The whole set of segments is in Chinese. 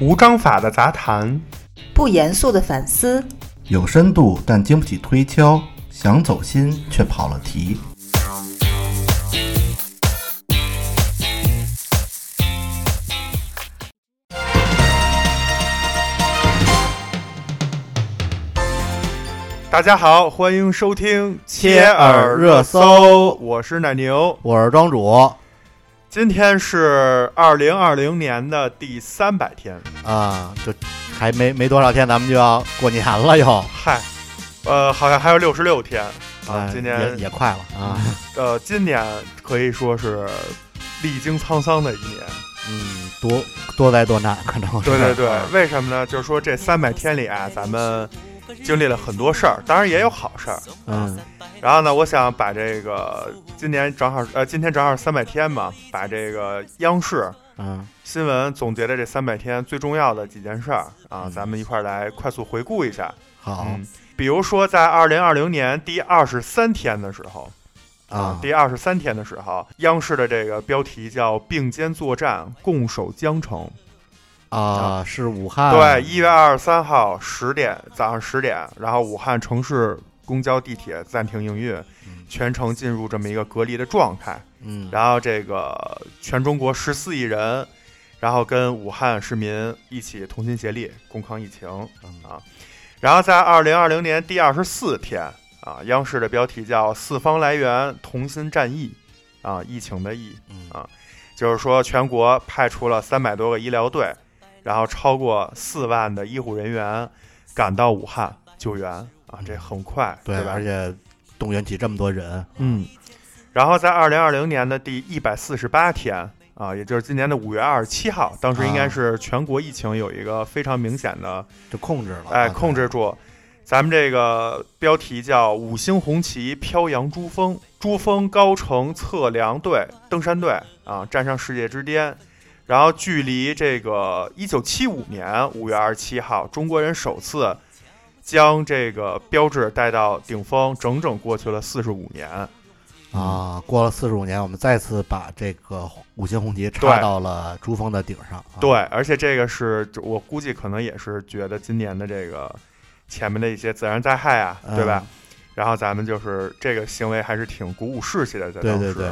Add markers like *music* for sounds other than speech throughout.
无章法的杂谈，不严肃的反思，有深度但经不起推敲，想走心却跑了题。大家好，欢迎收听切耳热搜。我是奶牛。我是庄主今天是二零二零年的第三百天，啊，就还没没多少天，咱们就要过年了又。嗨，呃，好像还有六十六天啊。哎今年也也快了啊，呃，今年可以说是历经沧桑的一年。嗯，多多灾多难，可能是。对对对啊，为什么呢？就是说这三百天里啊，咱们经历了很多事儿，当然也有好事儿。嗯然后呢，我想把这个今年正好呃，今天正好三百天嘛，把这个央视嗯新闻总结的这三百天最重要的几件事儿啊，嗯咱们一块儿来快速回顾一下。好嗯，比如说在二零二零年第二十三天的时候啊，第二十三天的时候，央视的这个标题叫“并肩作战，共守江城”。啊是武汉对，一月二十三号十点早上十点，然后武汉城市公交、地铁暂停营运，嗯。全程进入这么一个隔离的状态。嗯。然后这个全中国十四亿人，然后跟武汉市民一起同心协力共抗疫情嗯。啊。然后在二零二零年第二十四天啊，央视的标题叫“四方来援，同心战疫”，啊，疫情的疫，嗯。啊。就是说全国派出了三百多个医疗队，然后超过四万的医护人员赶到武汉救援啊，这很快，对，吧？而且动员起这么多人，嗯，然后在二零二零年的第一百四十八天啊，也就是今年的五月二十七号，当时应该啊是全国疫情有一个非常明显的就控制了，哎啊控制住。咱们这个标题叫“五星红旗飘扬珠峰”，珠峰高程测量队、登山队啊，站上世界之巅。然后距离这个一九七五年五月二十七号，中国人首次将这个标志带到顶峰，整整过去了四十五年。啊，过了四十五年，我们再次把这个五星红旗插到了珠峰的顶上。啊、对，而且这个是我估计可能也是觉得今年的这个前面的一些自然灾害啊，对吧？嗯然后咱们就是这个行为还是挺鼓舞士气的，在当时。对对对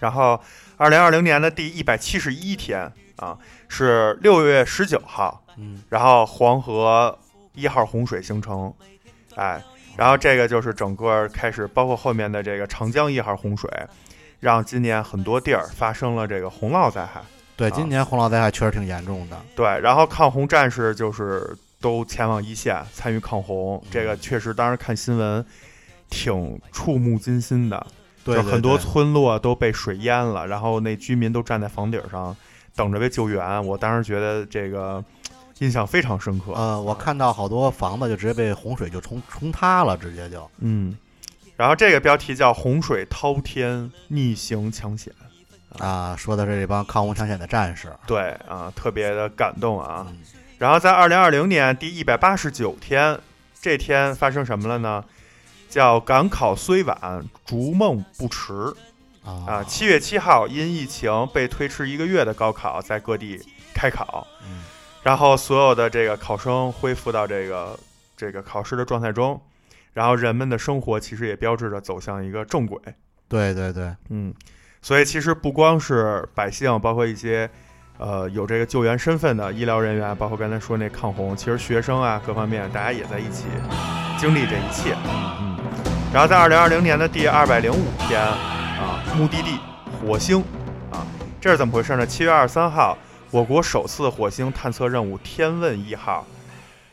然后，二零二零年的第一百七十一天啊，是六月十九号，嗯然后黄河一号洪水形成，哎，然后这个就是整个开始，包括后面的这个长江一号洪水，让今年很多地儿发生了这个洪涝灾害。对，啊今年洪涝灾害确实挺严重的。对，然后抗洪战士就是都前往一线参与抗洪，这个确实当时看新闻挺触目惊心的，对，很多村落都被水淹了，然后那居民都站在房顶上等着被救援。我当时觉得这个印象非常深刻。呃，我看到好多房子就直接被洪水就冲冲塌了，直接就嗯，然后这个标题叫“洪水滔天，逆行抢险啊，说的是这帮抗洪抢险的战士”，对啊，特别的感动啊。嗯然后在二零二零年第一百八十九天，这天发生什么了呢？叫赶考虽晚，逐梦不迟啊！啊七月七号，因疫情被推迟一个月的高考在各地开考，嗯然后所有的这个考生恢复到这个这个考试的状态中，然后人们的生活其实也标志着走向一个正轨。对对对，嗯，所以其实不光是百姓，包括一些呃有这个救援身份的医疗人员，包括刚才说那抗洪，其实学生啊各方面大家也在一起经历这一切。嗯，然后在二零二零年的第二百零五天啊，目的地火星啊，这是怎么回事呢？七月二十三号，我国首次火星探测任务“天问一号”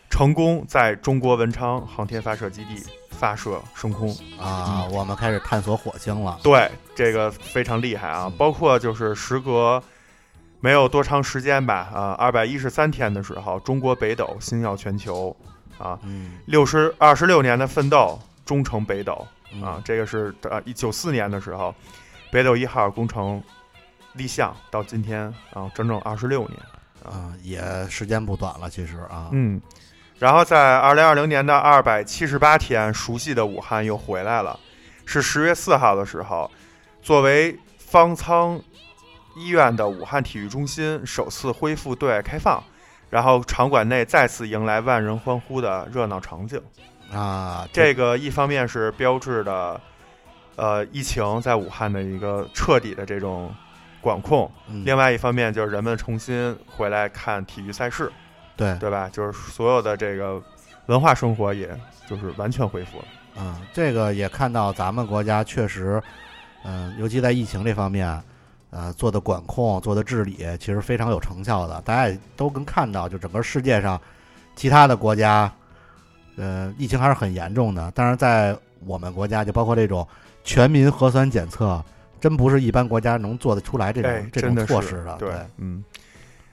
成功在中国文昌航天发射基地发射升空。啊，我们开始探索火星了。对，这个非常厉害啊！包括就是时隔没有多长时间吧，啊，二百一十三天的时候，中国北斗星耀全球，啊，嗯六十二十六年的奋斗，终成北斗嗯啊！这个是呃一九四年的时候，北斗一号工程立项到今天啊，整整二十六年。啊，也时间不短了，其实啊，嗯，然后在二零二零年的二百七十八天，熟悉的武汉又回来了。是十月四号的时候，作为方舱医院的武汉体育中心首次恢复对外开放，然后场馆内再次迎来万人欢呼的热闹场景。啊，这个一方面是标志的，呃，疫情在武汉的一个彻底的这种管控，嗯另外一方面就是人们重新回来看体育赛事，对，对吧？就是所有的这个文化生活，也就是完全恢复了。嗯，这个也看到咱们国家确实，嗯、尤其在疫情这方面，呃，做的管控、做的治理，其实非常有成效的。大家也都能看到，就整个世界上其他的国家，呃，疫情还是很严重的。但是在我们国家，就包括这种全民核酸检测，真不是一般国家能做得出来这种、哎，这种措施的。对，嗯。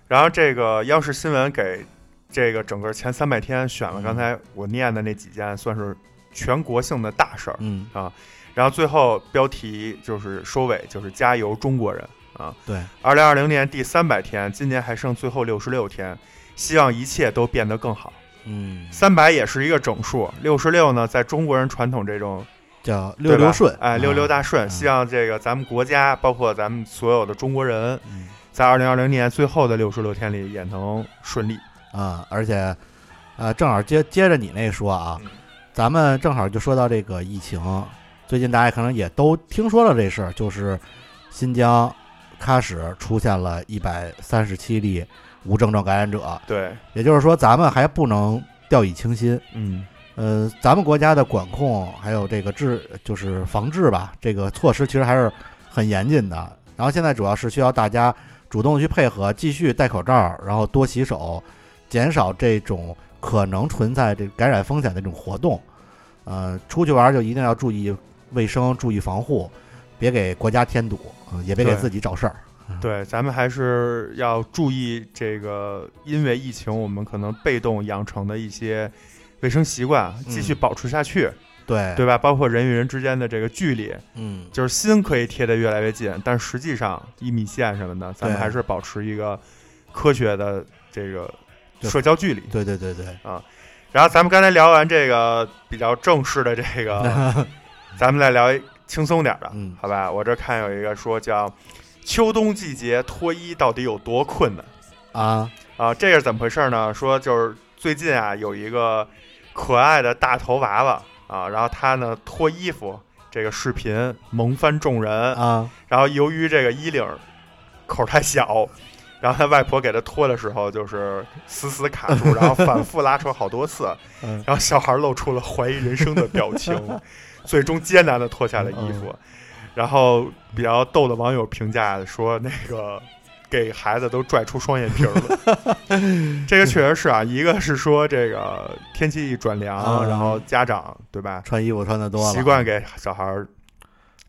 然后这个央视新闻给这个整个前三百天选了嗯刚才我念的那几件，算是全国性的大事儿。嗯啊，然后最后标题就是收尾，就是加油中国人啊！对，二零二零年第三百天，今年还剩最后六十六天，希望一切都变得更好。嗯，三百也是一个整数，六十六呢，在中国人传统这种叫六六顺，哎，六六大，大顺。嗯。希望这个咱们国家，包括咱们所有的中国人，嗯。在二零二零年最后的六十六天里也能顺利。啊，而且，呃，正好接接着你那说啊嗯，咱们正好就说到这个疫情，最近大家可能也都听说了这事儿，就是新疆喀什出现了一百三十七例无症状感染者，对，也就是说咱们还不能掉以轻心。嗯，呃，咱们国家的管控还有这个治，就是防治吧，这个措施其实还是很严谨的。然后现在主要是需要大家主动地去配合，继续戴口罩，然后多洗手，减少这种可能存在这感染风险的这种活动。呃，出去玩就一定要注意卫生，注意防护，别给国家添堵，呃也别给自己找事儿。对，咱们还是要注意这个，因为疫情，我们可能被动养成的一些卫生习惯，继续嗯。保持下去，对。对吧？包括人与人之间的这个距离，嗯，就是心可以贴得越来越近，但实际上一米线什么的，咱们还是保持一个科学的这个社交距离。对对对对。啊，然后咱们刚才聊完这个比较正式的这个，*laughs* 咱们再聊一轻松点儿的，嗯。好吧？我这看有一个说叫秋冬季节脱衣到底有多困难啊，啊？这个是怎么回事呢？说就是最近啊有一个可爱的大头娃娃啊，然后他呢脱衣服这个视频萌翻众人，啊，然后由于这个衣领口太小。然后他外婆给他脱的时候，就是死死卡住，*laughs* 然后反复拉扯好多次，嗯然后小孩露出了怀疑人生的表情，*laughs* 最终艰难的脱下了衣服。然后比较逗的网友评价说，那个 *laughs* 给孩子都拽出双眼皮儿了。*laughs* 这个确实是啊，一个是说这个天气一转凉，啊。然后家长对吧，穿衣服穿的多了，习惯给小孩儿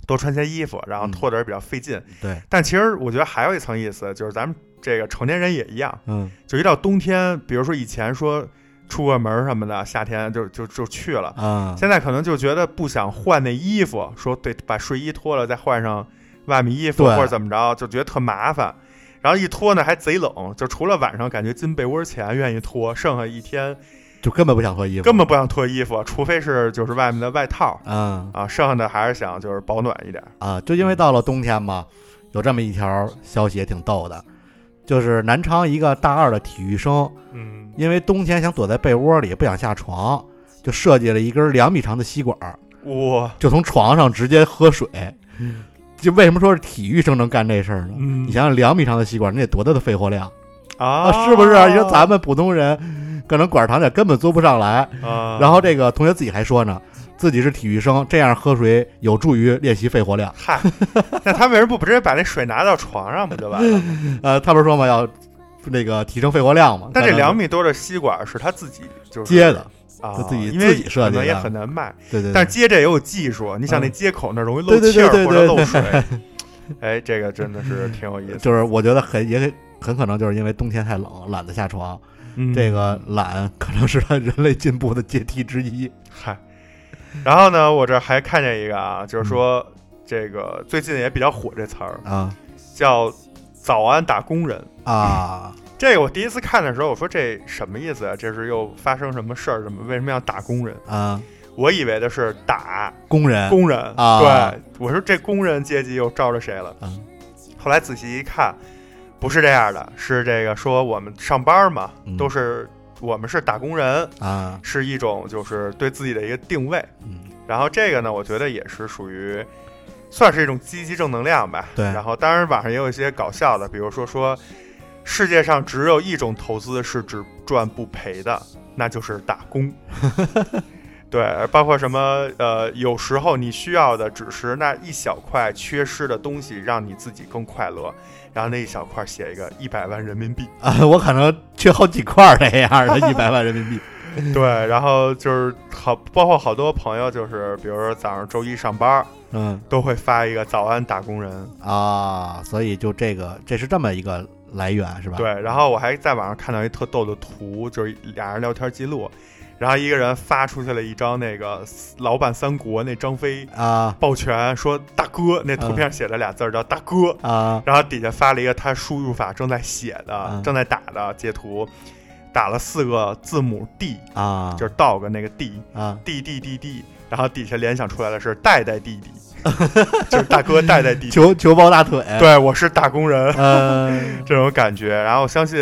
多穿些衣服，然后嗯。脱的人比较费劲。对，但其实我觉得还有一层意思，就是咱们这个成年人也一样，嗯。就一到冬天，比如说以前说出个门儿什么的，夏天就就就去了。啊，现在可能就觉得不想换那衣服，说得把睡衣脱了再换上外面衣服，或者怎么着，就觉得特麻烦。然后一脱呢还贼冷，就除了晚上感觉进被窝前愿意脱，剩下一天就根本不想脱衣服，根本不想脱衣服，除非是就是外面的外套嗯啊，剩下的还是想就是保暖一点。啊，就因为到了冬天嘛，有这么一条消息也挺逗的，就是南昌一个大二的体育生，嗯，因为冬天想躲在被窝里不想下床，就设计了一根两米长的吸管，哇，就从床上直接喝水。就为什么说是体育生能干这事儿呢？嗯你想想，两米长的吸管，那得多大的肺活量啊啊？是不是？你说咱们普通人可能管儿长点根本做不上来。啊，然后这个同学自己还说呢，自己是体育生，这样喝水有助于练习肺活量。嗨，那他为什么不直接把那水拿到床上不就完了？*laughs* 呃，他不是说嘛，要那个提升肺活量嘛？但这两米多的吸管是他自己就是接的，啊，他自己因为自己设计的可能也很难卖，对对，对但是接这也有技术。你想那嗯接口那容易漏气或者漏水，*laughs* 哎，这个真的是挺有意思。就是我觉得很也很可能就是因为冬天太冷，懒得下床。嗯这个懒可能是他人类进步的阶梯之一。嗨，然后呢，我这还看见一个啊，就是说嗯这个最近也比较火这词儿，啊叫“早安打工人”。啊，*laughs* 这个我第一次看的时候，我说这什么意思啊？这是又发生什么事儿？怎么为什么要打工人？啊，我以为的是打工人工人啊对，我说这工人阶级又招着谁了？嗯后来仔细一看，不是这样的，是这个说我们上班嘛，嗯都是我们是打工人，啊，是一种就是对自己的一个定位。嗯然后这个呢，我觉得也是属于算是一种积极正能量吧。对然后当然网上也有一些搞笑的，比如说说世界上只有一种投资是只赚不赔的，那就是打工。*laughs* 对，包括什么呃，有时候你需要的只是那一小块缺失的东西，让你自己更快乐。然后那一小块写一个一百万人民币，啊，*laughs* 我可能缺好几块儿这样的，一百万人民币。*laughs* 对，然后就是好，包括好多朋友就是，比如说早上周一上班，嗯都会发一个早安打工人，啊，所以就这个，这是这么一个来源是吧？对，然后我还在网上看到一特逗的图，就是俩人聊天记录，然后一个人发出去了一张那个老版三国那张飞啊抱拳说大哥，那图片写了俩字儿叫大哥，啊然后底下发了一个他输入法正在写的、嗯正在打的截图，打了四个字母 D，啊，就是 dog 那个 D。啊 D D D D，然后底下联想出来的是代代弟弟，就是大哥带带弟弟。求求抱大腿。，对，我是打工人，嗯，*laughs* 这种感觉。然后我相信，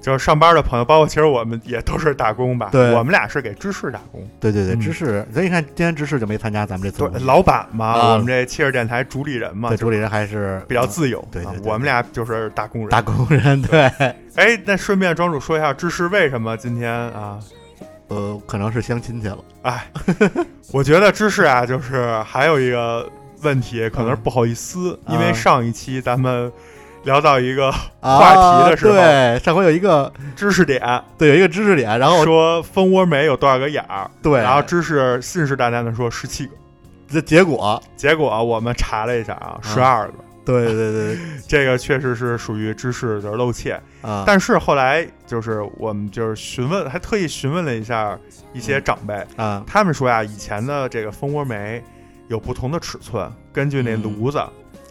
就是上班的朋友，包括其实我们也都是打工吧。对我们俩是给芝士打工。对对对，嗯芝士，所以你看今天芝士就没参加咱们这次对老板嘛，啊我们这汽车电台主理人嘛，对，主理人还是比较自由。对我们俩就是打工人。打工人，对，哎，那顺便庄主说一下，芝士为什么今天啊？呃，可能是相亲去了。哎，我觉得芝士啊，就是还有一个问题，可能是不好意思，嗯因为上一期咱们聊到一个啊话题的时候对，上回有一个知识点，对有一个知识点，然后说蜂窝煤有多少个眼儿，对，然后知识信誓旦旦的说十七个，这结果，结果啊我们查了一下啊，十二个，对对对 *laughs* 这个确实是属于知识的露怯。对啊，但是后来就是我们就是询问，还特意询问了一下一些长辈，啊。他们说呀，以前的这个蜂窝煤有不同的尺寸，根据那炉子。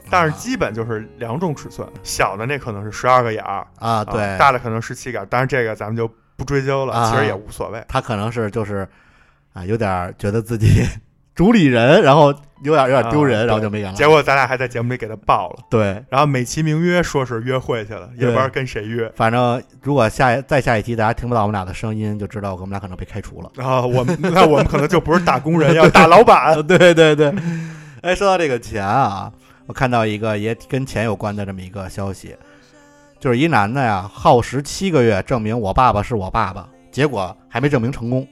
但是基本就是两种尺寸，小的那可能是十二个眼儿啊对，大的可能十七个，当然这个咱们就不追究了，啊其实也无所谓。他可能是就是啊，有点儿觉得自己 *laughs* 主理人，然后有点有点丢人，啊然后就没演了。结果咱俩还在节目里给他爆了，对，然后美其名曰说是约会去了，也不知道跟谁约。反正如果下一再下一期大家听不到我们俩的声音，就知道我们俩可能被开除了。然后我们那我们可能就不是打工人，*laughs* 要打老板。对对对，哎，说到这个钱啊，我看到一个也跟钱有关的这么一个消息，就是一男的呀，耗时七个月证明我爸爸是我爸爸，结果还没证明成功。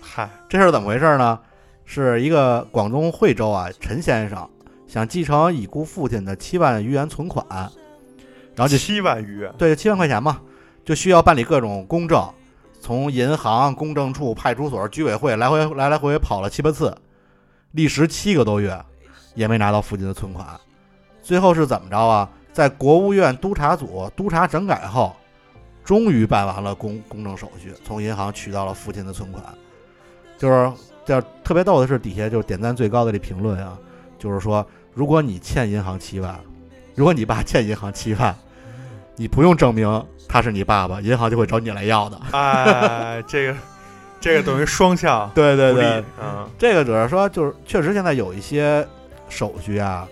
嗨，这事儿怎么回事呢？是一个广东惠州啊，陈先生想继承已故父亲的七万余元存款，然后就七万余，对七万块钱嘛，就需要办理各种公证，从银行、公证处、派出所、居委会来回来来回回跑了七八次，历时七个多月，也没拿到父亲的存款。最后是怎么着啊？在国务院督察组督察整改后，终于办完了公公证手续，从银行取到了父亲的存款。就是叫特别逗的是，底下就是点赞最高的这评论啊，就是说，如果你欠银行七万，如果你爸欠银行七万，你不用证明他是你爸爸，银行就会找你来要的。哎，这个这个等于双向 *laughs* 对对对，嗯，这个主要说就是确实现在有一些手续啊，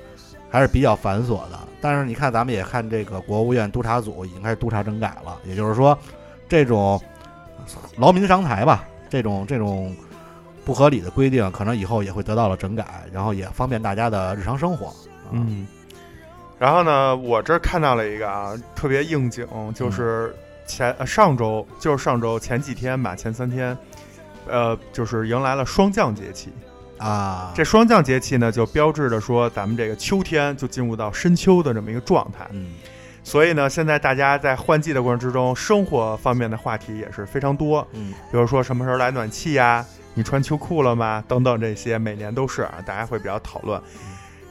还是比较繁琐的。但是你看，咱们也看这个国务院督察组已经开始督查整改了，也就是说，这种劳民伤财吧，这种这种不合理的规定，可能以后也会得到了整改，然后也方便大家的日常生活。啊，嗯，然后呢，我这儿看到了一个啊，特别应景，就是前、呃上周，就是上周前几天吧，前三天，呃，就是迎来了霜降节气。啊，这霜降节气呢，就标志着说咱们这个秋天就进入到深秋的这么一个状态。嗯所以呢，现在大家在换季的过程之中，生活方面的话题也是非常多，嗯比如说什么时候来暖气呀、你穿秋裤了吗？等等这些，每年都是啊，大家会比较讨论。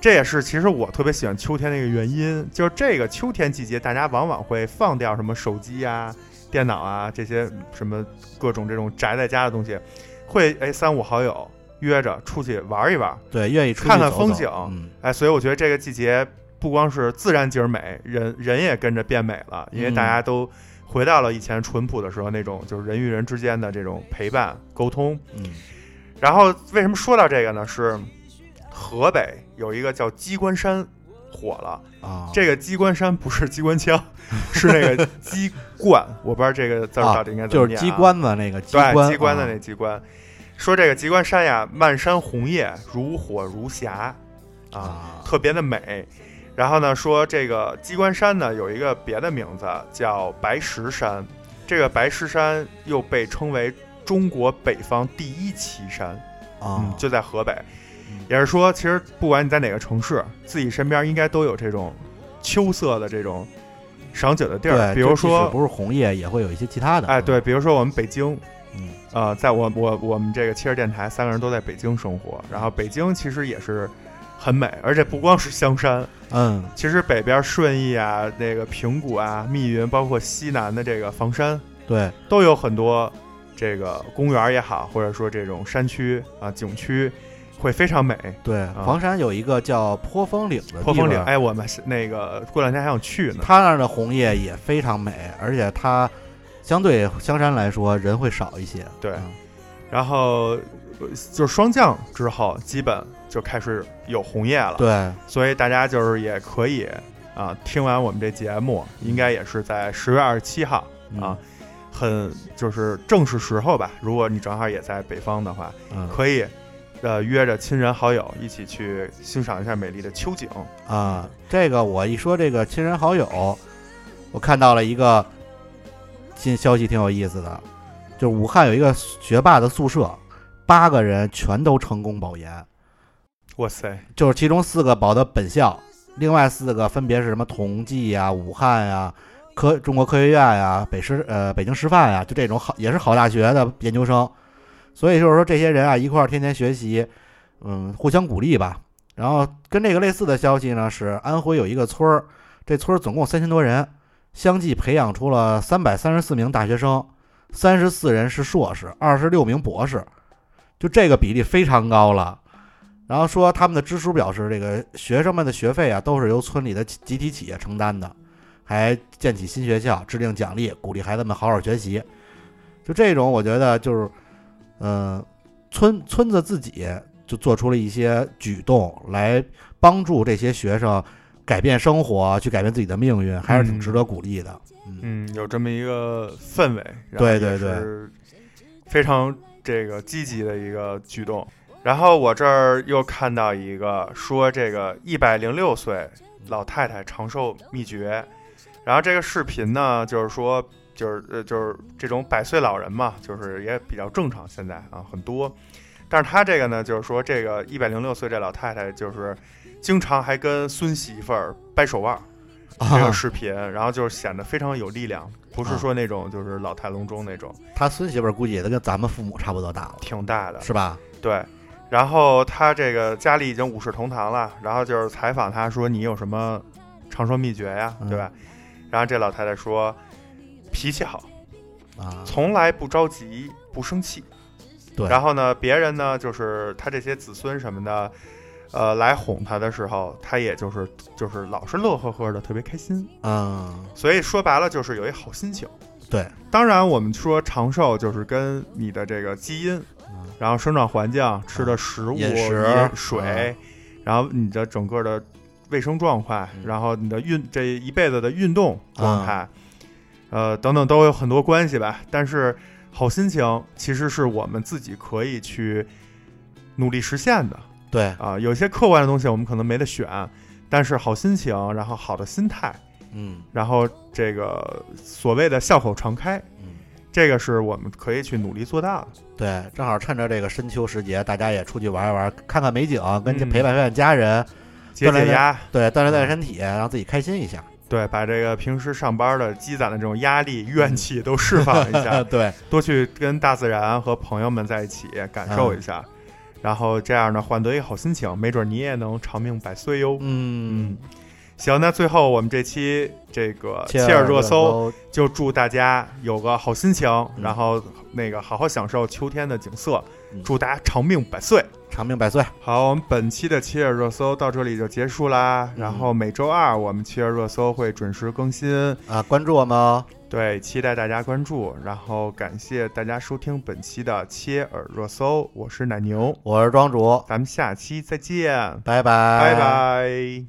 这也是其实我特别喜欢秋天的一个原因，就是这个秋天季节，大家往往会放掉什么手机呀、电脑啊这些什么各种这种宅在家的东西，会哎三五好友约着出去玩一玩，对，愿意出去看看风景嗯哎，所以我觉得这个季节不光是自然景儿美，人人也跟着变美了，因为大家都回到了以前淳朴的时候那种就是人与人之间的这种陪伴沟通。嗯然后为什么说到这个呢？是河北有一个叫鸡冠山火了。啊，这个鸡冠山不是机关枪，*laughs* 是那个鸡冠，我不知道这个字到底应该怎么念、啊机关子那个机对关，机关的啊那机关。说这个鸡冠山呀，漫山红叶，如火如霞，啊，啊特别的美。然后呢，说这个鸡冠山呢有一个别的名字叫白石山，这个白石山又被称为中国北方第一奇山，啊嗯，，就在河北嗯。也是说，其实不管你在哪个城市，自己身边应该都有这种秋色的这种赏景的地儿，比如说，不是红叶，也会有一些其他的，哎，对，比如说我们北京，嗯，呃，在我我我们这个汽车电台三个人都在北京生活，然后北京其实也是很美，而且不光是香山，嗯，其实北边顺义啊、那个平谷啊、密云，包括西南的这个房山，对，都有很多这个公园也好，或者说这种山区啊、景区，会非常美。对，房山有一个叫坡峰岭的啊坡峰岭，哎，我们是那个过两天还想去呢。它那儿的红叶也非常美，而且它相对香山来说人会少一些。对嗯然后呃就是霜降之后，基本就开始有红叶了。对，所以大家就是也可以啊，听完我们这节目，应该也是在十月二十七号嗯啊，，很就是正是时候吧。如果你正好也在北方的话，嗯可以呃约着亲人好友一起去欣赏一下美丽的秋景。啊，这个我一说这个亲人好友，我看到了一个新消息，挺有意思的，就是武汉有一个学霸的宿舍，八个人全都成功保研，哇塞，就是其中四个保的本校，另外四个分别是什么同济呀、武汉呀、科中国科学院呀、北师呃北京师范呀，就这种好也是好大学的研究生。所以就是说这些人啊一块儿天天学习，嗯，互相鼓励吧。然后跟这个类似的消息呢是安徽有一个村儿，这村儿总共三千多人，相继培养出了三百三十四名大学生，三十四人是硕士，二十六名博士，就这个比例非常高了。然后说他们的支书表示，这个学生们的学费啊都是由村里的集体企业承担的，还建起新学校，制定奖励，鼓励孩子们好好学习。就这种，我觉得就是，嗯、村村子自己就做出了一些举动来帮助这些学生改变生活，去改变自己的命运，还是挺嗯值得鼓励的。嗯嗯，有这么一个氛围，然后对对也是非常这个积极的一个举动。然后我这儿又看到一个说这个一百零六岁老太太长寿秘诀，然后这个视频呢，就是说就是呃就是这种百岁老人嘛，就是也比较正常，现在啊很多。但是他这个呢，就是说这个一百零六岁这老太太就是经常还跟孙媳妇儿掰手腕儿。这啊个，视频，然后就是显得非常有力量，不是啊说那种就是老态龙钟那种，他孙媳妇儿估计也都跟咱们父母差不多大了，挺大的。是吧？对，然后他这个家里已经五世同堂了，然后就是采访他说你有什么长寿秘诀呀，嗯对吧？然后这老太太说脾气好，啊，从来不着急，不生气。对然后呢，别人呢，就是他这些子孙什么的，呃，来哄他的时候，他也就是就是老是乐呵呵的，特别开心。嗯，所以说白了就是有一好心情。对，当然我们说长寿就是跟你的这个基因，嗯然后生长环境、吃的食物、饮食。饮水，然后你的整个的卫生状况，嗯。然后你的运这一辈子的运动状态，呃等等都有很多关系吧。但是好心情其实是我们自己可以去努力实现的对，啊。有些客观的东西我们可能没得选，但是好心情，然后好的心态。嗯然后这个所谓的笑口常开，嗯。这个是我们可以去努力做到的。对，正好趁着这个深秋时节，大家也出去玩一玩，看看美景，跟嗯陪伴陪伴家人，解解压，对，锻炼锻炼身体，让自己开心一下。对，把这个平时上班的积攒的这种压力、怨气都释放一下，*laughs* 对，多去跟大自然和朋友们在一起感受一下，然后这样呢，换得一个好心情，没准你也能长命百岁哟。嗯，行，那最后我们这期这个切尔尔热搜，就祝大家有个好心情，嗯然后那个好好享受秋天的景色，嗯祝大家长命百岁。长命百岁。好，我们本期的七热热搜到这里就结束啦。嗯然后每周二我们七热热搜会准时更新，啊，关注我们哦。对，期待大家关注。然后感谢大家收听本期的切耳热搜，我是奶牛，我是庄主，咱们下期再见，拜拜，拜拜